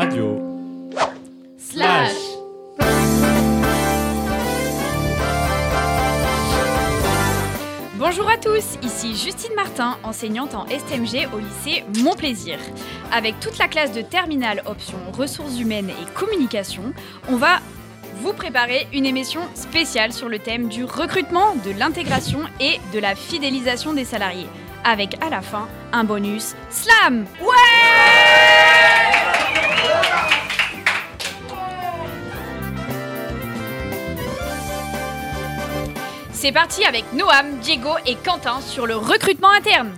Radio. Slash. Bonjour à tous, ici Justine Martin, enseignante en STMG au lycée Mon Plaisir. Avec toute la classe de terminale option ressources humaines et communication, on va vous préparer une émission spéciale sur le thème du recrutement, de l'intégration et de la fidélisation des salariés. Avec à la fin un bonus slam. C'est parti avec Noam, Diego et Quentin sur le recrutement interne.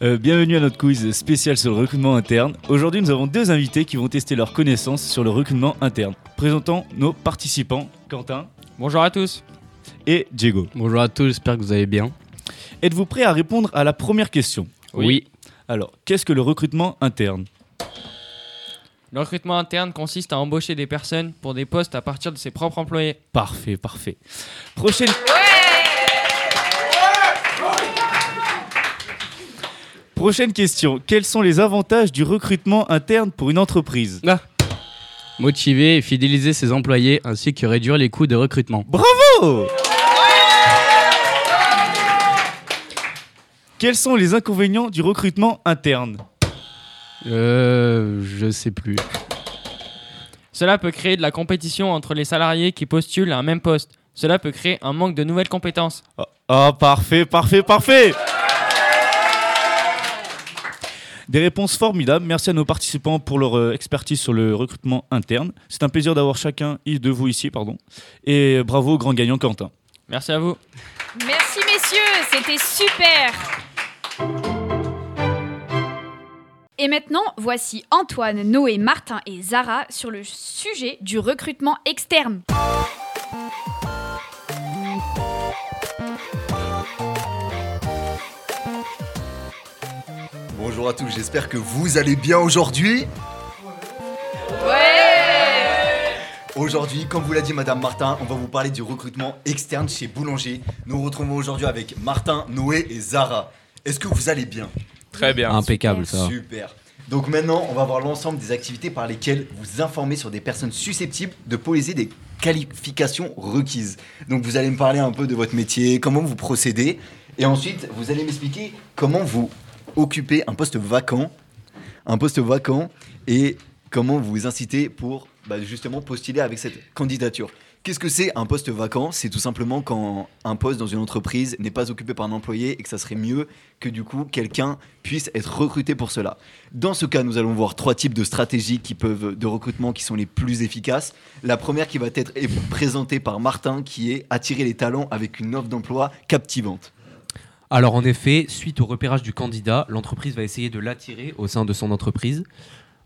Euh, bienvenue à notre quiz spécial sur le recrutement interne. Aujourd'hui, nous avons deux invités qui vont tester leurs connaissances sur le recrutement interne. Présentons nos participants, Quentin Bonjour à tous. et Diego. Bonjour à tous, j'espère que vous allez bien. Êtes-vous prêts à répondre à la première question? Oui. Alors, qu'est-ce que le recrutement interne? Le recrutement interne consiste à embaucher des personnes pour des postes à partir de ses propres employés. Parfait, parfait. Prochaine. Prochaine question. Quels sont les avantages du recrutement interne pour une entreprise? Motiver et fidéliser ses employés ainsi que réduire les coûts de recrutement. Oh Quels sont les inconvénients du recrutement interne Euh, je sais plus. Cela peut créer de la compétition entre les salariés qui postulent à un même poste. Cela peut créer un manque de nouvelles compétences. Oh, oh, parfait, parfait, parfait Des réponses formidables. Merci à nos participants pour leur euh, expertise sur le recrutement interne. C'est un plaisir d'avoir chacun de vous ici, pardon. Et bravo au grand gagnant Quentin. Merci à vous. Merci messieurs, c'était super. Et maintenant, voici Antoine, Noé, Martin et Zara sur le sujet du recrutement externe. Bonjour à tous, j'espère que vous allez bien aujourd'hui. Aujourd'hui, comme vous l'a dit Madame Martin, on va vous parler du recrutement externe chez Boulanger. Nous nous retrouvons aujourd'hui avec Martin, Noé et Zara. Est-ce que vous allez bien Très bien. Impeccable ça. Super. Donc maintenant, on va voir l'ensemble des activités par lesquelles vous informez sur des personnes susceptibles de poser des qualifications requises. Donc vous allez me parler un peu de votre métier, comment vous procédez, et ensuite vous allez m'expliquer comment vous occupez un poste vacant, un poste vacant, et comment vous vous incitez pour bah, justement postuler avec cette candidature. Qu'est-ce que c'est un poste vacant? C'est tout simplement quand un poste dans une entreprise n'est pas occupé par un employé et que ça serait mieux que du coup quelqu'un puisse être recruté pour cela. Dans ce cas, nous allons voir trois types de stratégies de recrutement qui sont les plus efficaces. La première qui va être présentée par Martin qui est attirer les talents avec une offre d'emploi captivante. Alors en effet, suite au repérage du candidat, l'entreprise va essayer de l'attirer au sein de son entreprise.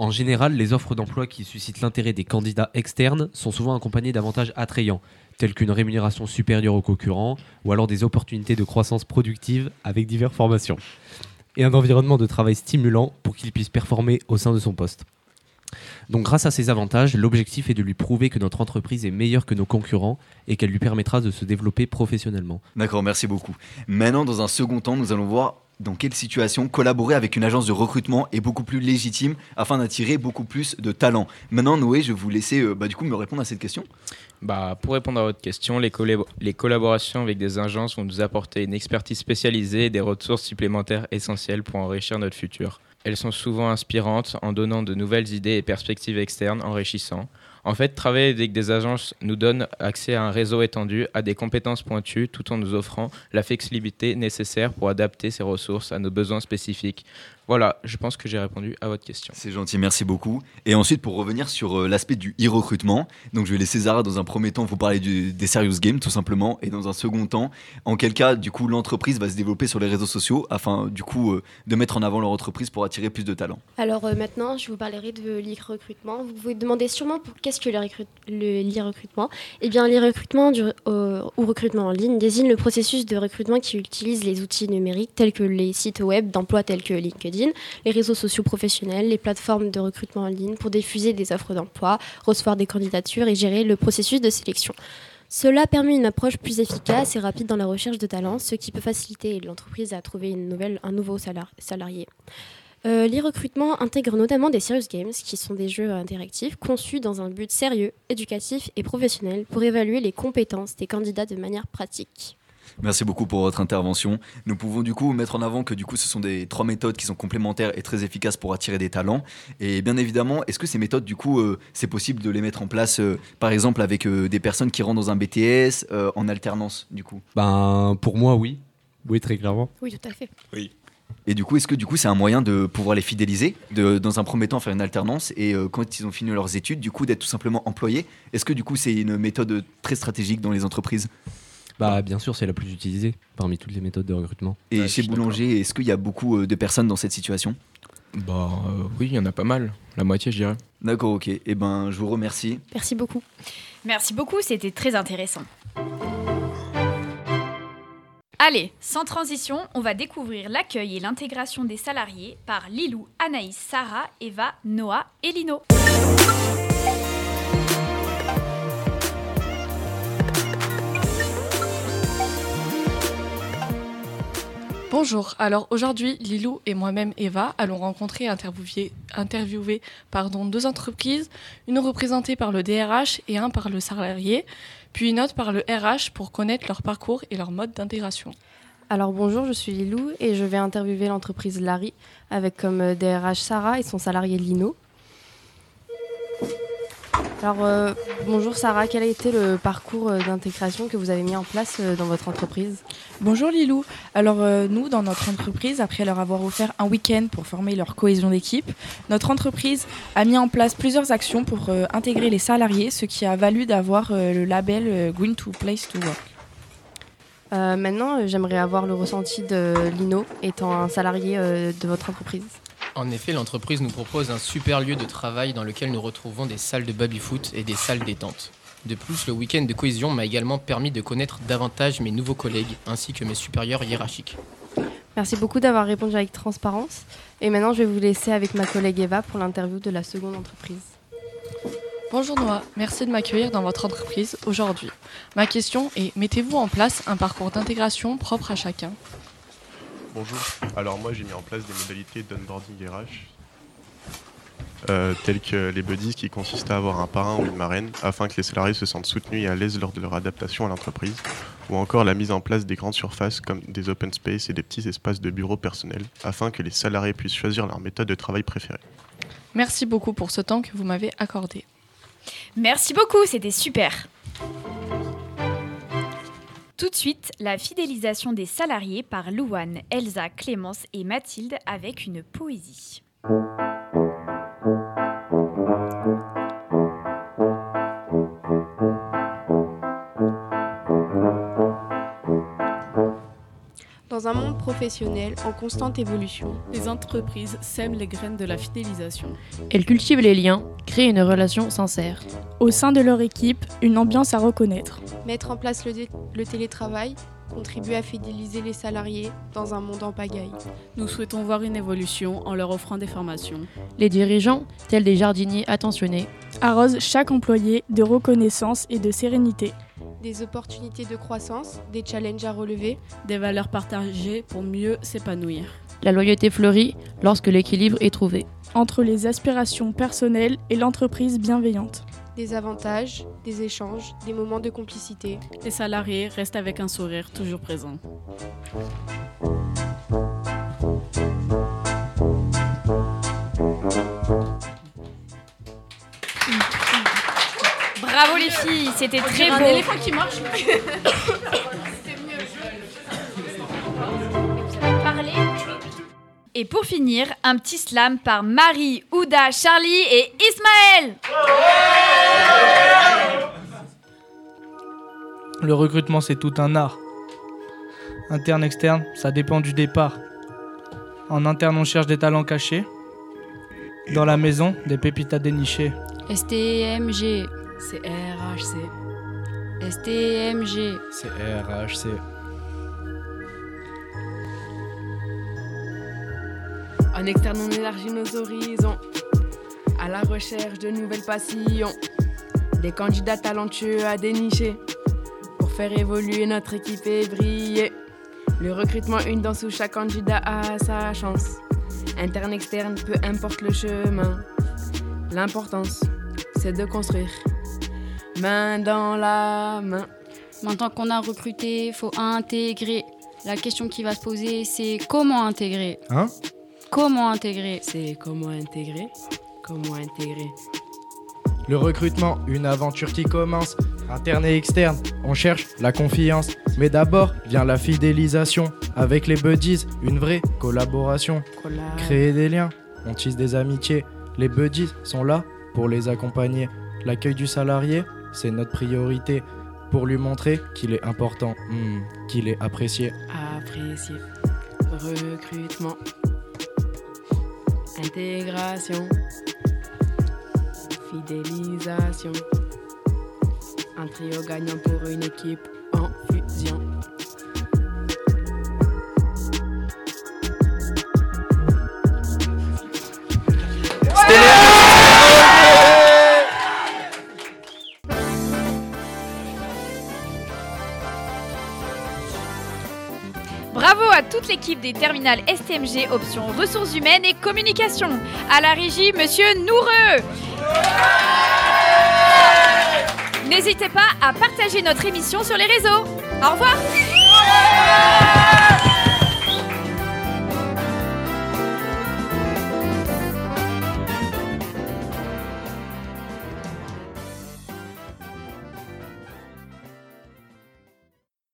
En général, les offres d'emploi qui suscitent l'intérêt des candidats externes sont souvent accompagnées d'avantages attrayants, tels qu'une rémunération supérieure aux concurrents, ou alors des opportunités de croissance productive avec diverses formations, et un environnement de travail stimulant pour qu'il puisse performer au sein de son poste. Donc grâce à ces avantages, l'objectif est de lui prouver que notre entreprise est meilleure que nos concurrents et qu'elle lui permettra de se développer professionnellement. D'accord, merci beaucoup. Maintenant, dans un second temps, nous allons voir dans quelle situation collaborer avec une agence de recrutement est beaucoup plus légitime afin d'attirer beaucoup plus de talents. Maintenant, Noé, je vais vous laisser euh, bah, du coup me répondre à cette question. Bah, pour répondre à votre question, les, collab- les collaborations avec des agences vont nous apporter une expertise spécialisée et des ressources supplémentaires essentielles pour enrichir notre futur. Elles sont souvent inspirantes en donnant de nouvelles idées et perspectives externes enrichissantes. En fait, travailler avec des agences nous donne accès à un réseau étendu, à des compétences pointues, tout en nous offrant la flexibilité nécessaire pour adapter ces ressources à nos besoins spécifiques. Voilà, je pense que j'ai répondu à votre question. C'est gentil, merci beaucoup. Et ensuite, pour revenir sur euh, l'aspect du e-recrutement, donc je vais laisser Zara dans un premier temps vous parler du- des serious games tout simplement, et dans un second temps, en quel cas, du coup, l'entreprise va se développer sur les réseaux sociaux afin, du coup, euh, de mettre en avant leur entreprise pour attirer plus de talents. Alors euh, maintenant, je vous parlerai de l'e-recrutement. Vous vous demandez sûrement pour- qu'est-ce que le, recrut- le- l'e-recrutement? Eh bien, l'e-recrutement du- euh, ou recrutement en ligne désigne le processus de recrutement qui utilise les outils numériques tels que les sites web d'emploi tels que LinkedIn, les réseaux sociaux professionnels, les plateformes de recrutement en ligne pour diffuser des offres d'emploi, recevoir des candidatures et gérer le processus de sélection. Cela permet une approche plus efficace et rapide dans la recherche de talents, ce qui peut faciliter l'entreprise à trouver un nouveau salar- salarié. Euh, l'e-recrutement intègre notamment des serious games, qui sont des jeux interactifs conçus dans un but sérieux, éducatif et professionnel pour évaluer les compétences des candidats de manière pratique. Merci beaucoup pour votre intervention. Nous pouvons du coup mettre en avant que du coup ce sont des trois méthodes qui sont complémentaires et très efficaces pour attirer des talents. Et bien évidemment, est-ce que ces méthodes du coup euh, c'est possible de les mettre en place euh, par exemple avec euh, des personnes qui rentrent dans un BTS euh, en alternance du coup? Ben, pour moi, oui. Oui, très clairement. Oui, tout à fait. Et du coup, est-ce que du coup c'est un moyen de pouvoir les fidéliser, de dans un premier temps faire une alternance et euh, quand ils ont fini leurs études, du coup d'être tout simplement employés? Est-ce que du coup c'est une méthode très stratégique dans les entreprises? Bah, bien sûr, c'est la plus utilisée parmi toutes les méthodes de recrutement. Et Ouais, chez Boulanger, est-ce qu'il y a beaucoup euh, de personnes dans cette situation? Bah euh, oui, il y en a pas mal. La moitié, je dirais. D'accord, ok. Et ben je vous remercie. Merci beaucoup. Merci beaucoup, c'était très intéressant. Allez, sans transition, on va découvrir l'accueil et l'intégration des salariés par Lilou, Anaïs, Sarah, Eva, Noah et Lino. Bonjour, alors aujourd'hui Lilou et moi-même Eva allons rencontrer et interviewer, interviewer pardon, deux entreprises, une représentée par le DRH et un par le salarié, puis une autre par le RH pour connaître leur parcours et leur mode d'intégration. Alors bonjour, je suis Lilou et je vais interviewer l'entreprise Larry avec comme euh, DRH Sarah et son salarié Lino. Alors euh, bonjour Sarah, quel a été le parcours euh, d'intégration que vous avez mis en place euh, dans votre entreprise Bonjour Lilou, alors euh, nous dans notre entreprise, après leur avoir offert un week-end pour former leur cohésion d'équipe, notre entreprise a mis en place plusieurs actions pour intégrer les salariés, ce qui a valu d'avoir le label Green to Place to Work. Maintenant, j'aimerais avoir le ressenti de Lino étant un salarié de votre entreprise. En effet, l'entreprise nous propose un super lieu de travail dans lequel nous retrouvons des salles de baby-foot et des salles détente. De plus, le week-end de cohésion m'a également permis de connaître davantage mes nouveaux collègues ainsi que mes supérieurs hiérarchiques. Merci beaucoup d'avoir répondu avec transparence. Et maintenant, je vais vous laisser avec ma collègue Eva pour l'interview de la seconde entreprise. Bonjour Noah, merci de m'accueillir dans votre entreprise aujourd'hui. Ma question est, mettez-vous en place un parcours d'intégration propre à chacun? Bonjour. Alors moi j'ai mis en place des modalités d'onboarding RH, euh, telles que les buddies qui consistent à avoir un parrain ou une marraine afin que les salariés se sentent soutenus et à l'aise lors de leur adaptation à l'entreprise, ou encore la mise en place des grandes surfaces comme des open space et des petits espaces de bureaux personnels afin que les salariés puissent choisir leur méthode de travail préférée. Merci beaucoup pour ce temps que vous m'avez accordé. Merci beaucoup, c'était super. Tout de suite, la fidélisation des salariés par Louane, Elsa, Clémence et Mathilde avec une poésie. Dans un monde professionnel en constante évolution, Les entreprises sèment les graines de la fidélisation. Elles cultivent les liens, créent une relation sincère. Au sein de leur équipe, une ambiance à reconnaître. mettre en place le, télétravail contribue à fidéliser les salariés dans un monde en pagaille. Nous souhaitons voir une évolution en leur offrant des formations. Les dirigeants, tels des jardiniers attentionnés, Arrose chaque employé de reconnaissance et de sérénité. Des opportunités de croissance, des challenges à relever, Des valeurs partagées pour mieux s'épanouir. la loyauté fleurit lorsque l'équilibre est trouvé. Entre les aspirations personnelles et l'entreprise bienveillante. des avantages, des échanges, des moments de complicité. Les salariés restent avec un sourire toujours présent. Bravo les filles, c'était très dirait un beau. éléphant qui marche. Parler. Et pour finir, un petit slam par Marie, Ouda, Charlie et Ismaël. Le recrutement, c'est tout un art. Interne, externe, ça dépend du départ. En interne, on cherche des talents cachés. Dans la maison, des pépites à dénicher. STMG. C'est RHC. STMG. C'est RHC. En externe, on élargit nos horizons. À la recherche de nouvelles passions. Des candidats talentueux à dénicher. faire évoluer notre équipe et briller. Le recrutement, une danse où chaque candidat a sa chance. Interne, externe, peu importe le chemin. L'importance, c'est de construire. Main dans la main. Maintenant qu'on a recruté, faut intégrer. La question qui va se poser, c'est comment intégrer Hein Comment intégrer C'est comment intégrer Comment intégrer Le recrutement, une aventure qui commence, interne et externe. On cherche la confiance, mais d'abord vient la fidélisation. Avec les buddies, une vraie collaboration. Collab. Créer des liens, on tisse des amitiés. Les buddies sont là pour les accompagner. L'accueil du salarié, c'est notre priorité pour lui montrer qu'il est important, hmm, qu'il est apprécié. Apprécier. Recrutement. Intégration. Fidélisation. Un trio gagnant pour une équipe des terminales STMG option ressources humaines et communication. À la régie, monsieur Noureux. N'hésitez pas à partager notre émission sur les réseaux. Au revoir.